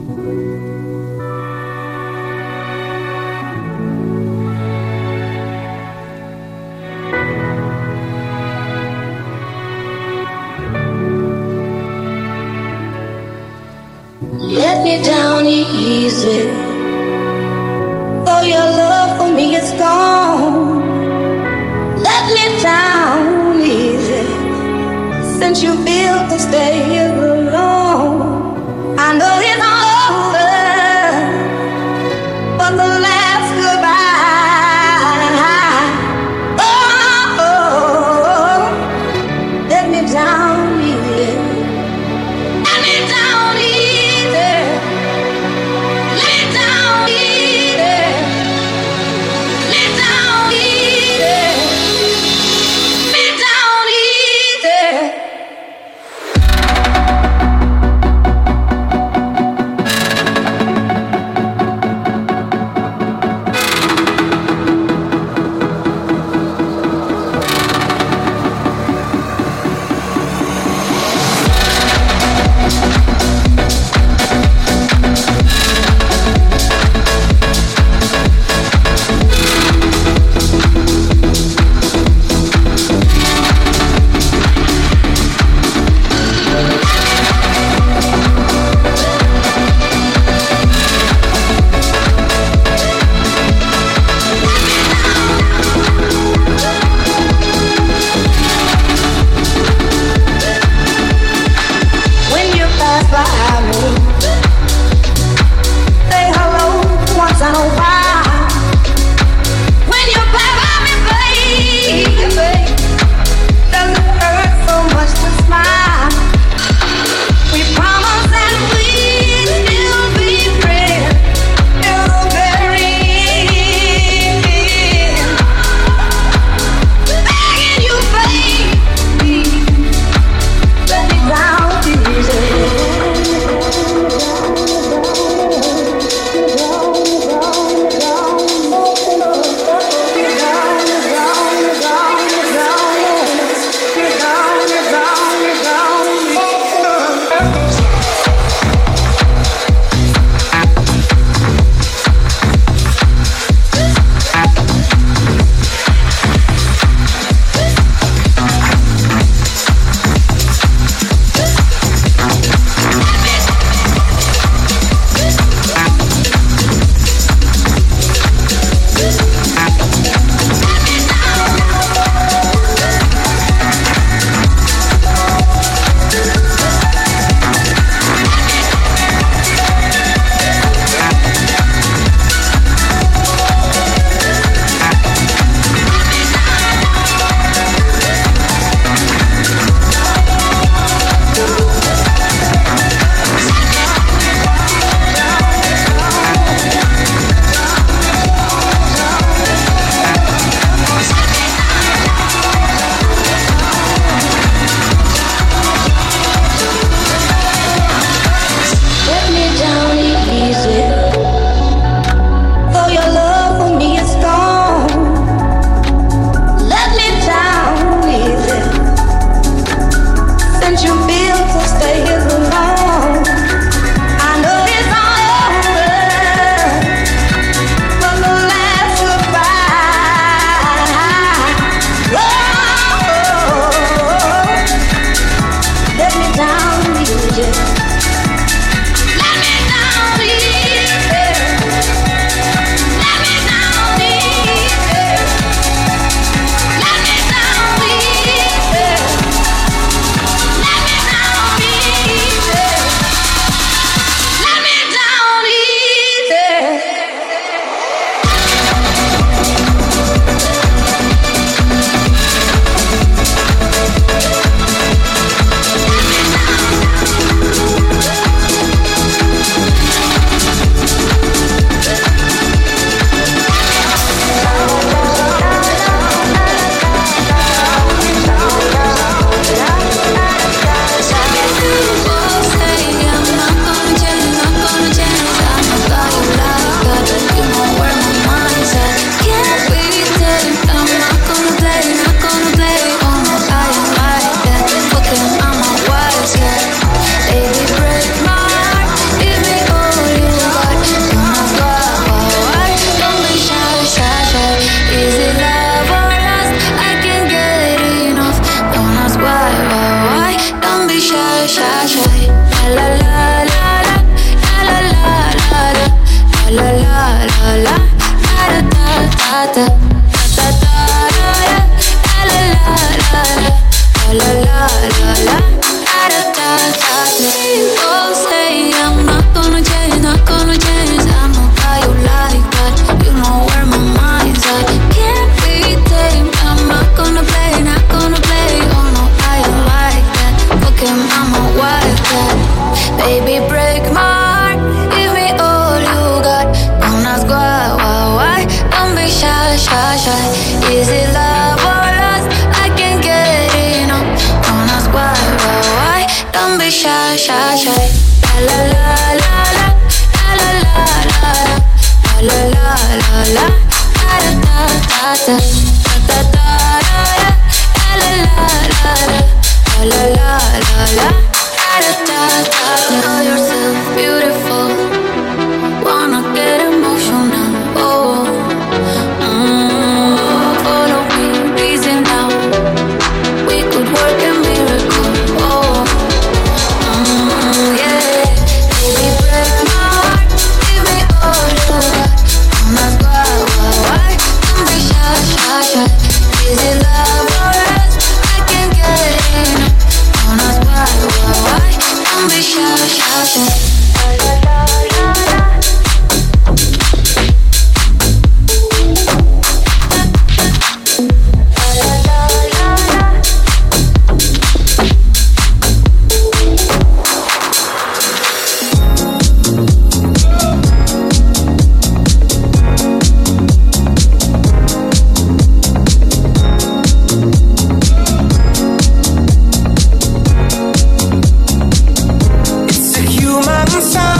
Let me down easy. Oh, your love for me is gone. Let me down easy. Since you feel to stay here. song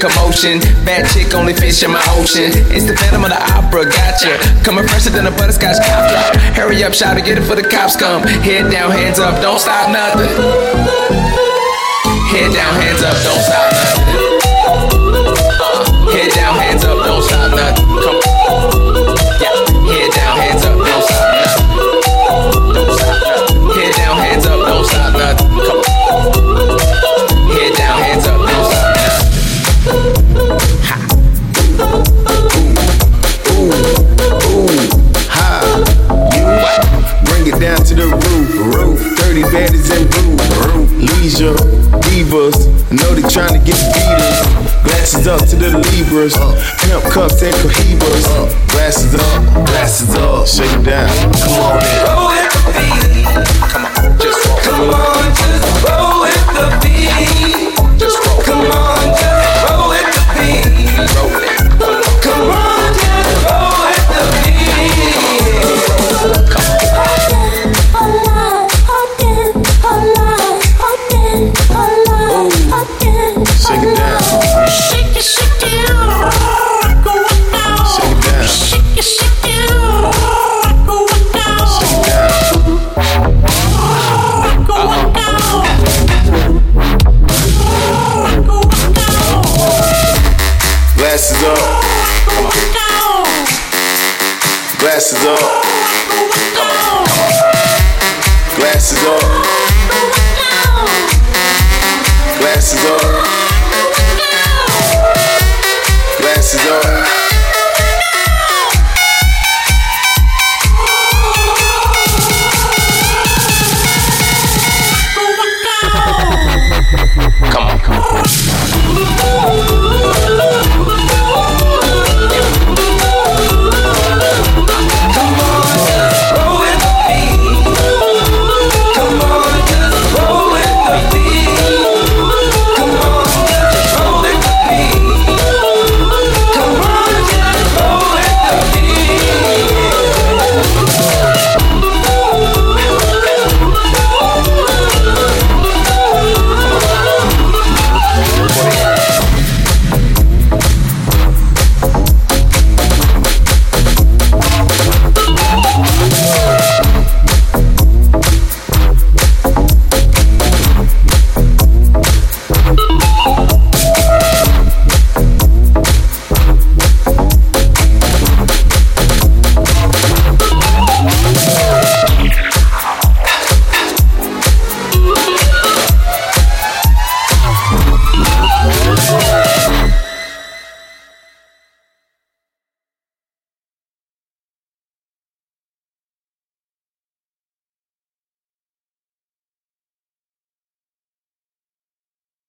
commotion. Bad chick, only fish in my ocean. It's the Phantom of the Opera, gotcha. Coming fresher than a butterscotch drop. Hurry up, shout to get it for the cops come. Head down, hands up, don't stop nothing. Head down, hands up, don't stop nothing. Uh, head down, hands up, don't stop nothing. Come 30 baddies and roof, roof. Leisure, divas, know they trying to get beaters. Glasses up to the Libras, pimp cups and cohibas. Glasses up, glasses up, shake it down. Come on, man. Roll with the beat. Come on, just. Come on, just roll with the beat.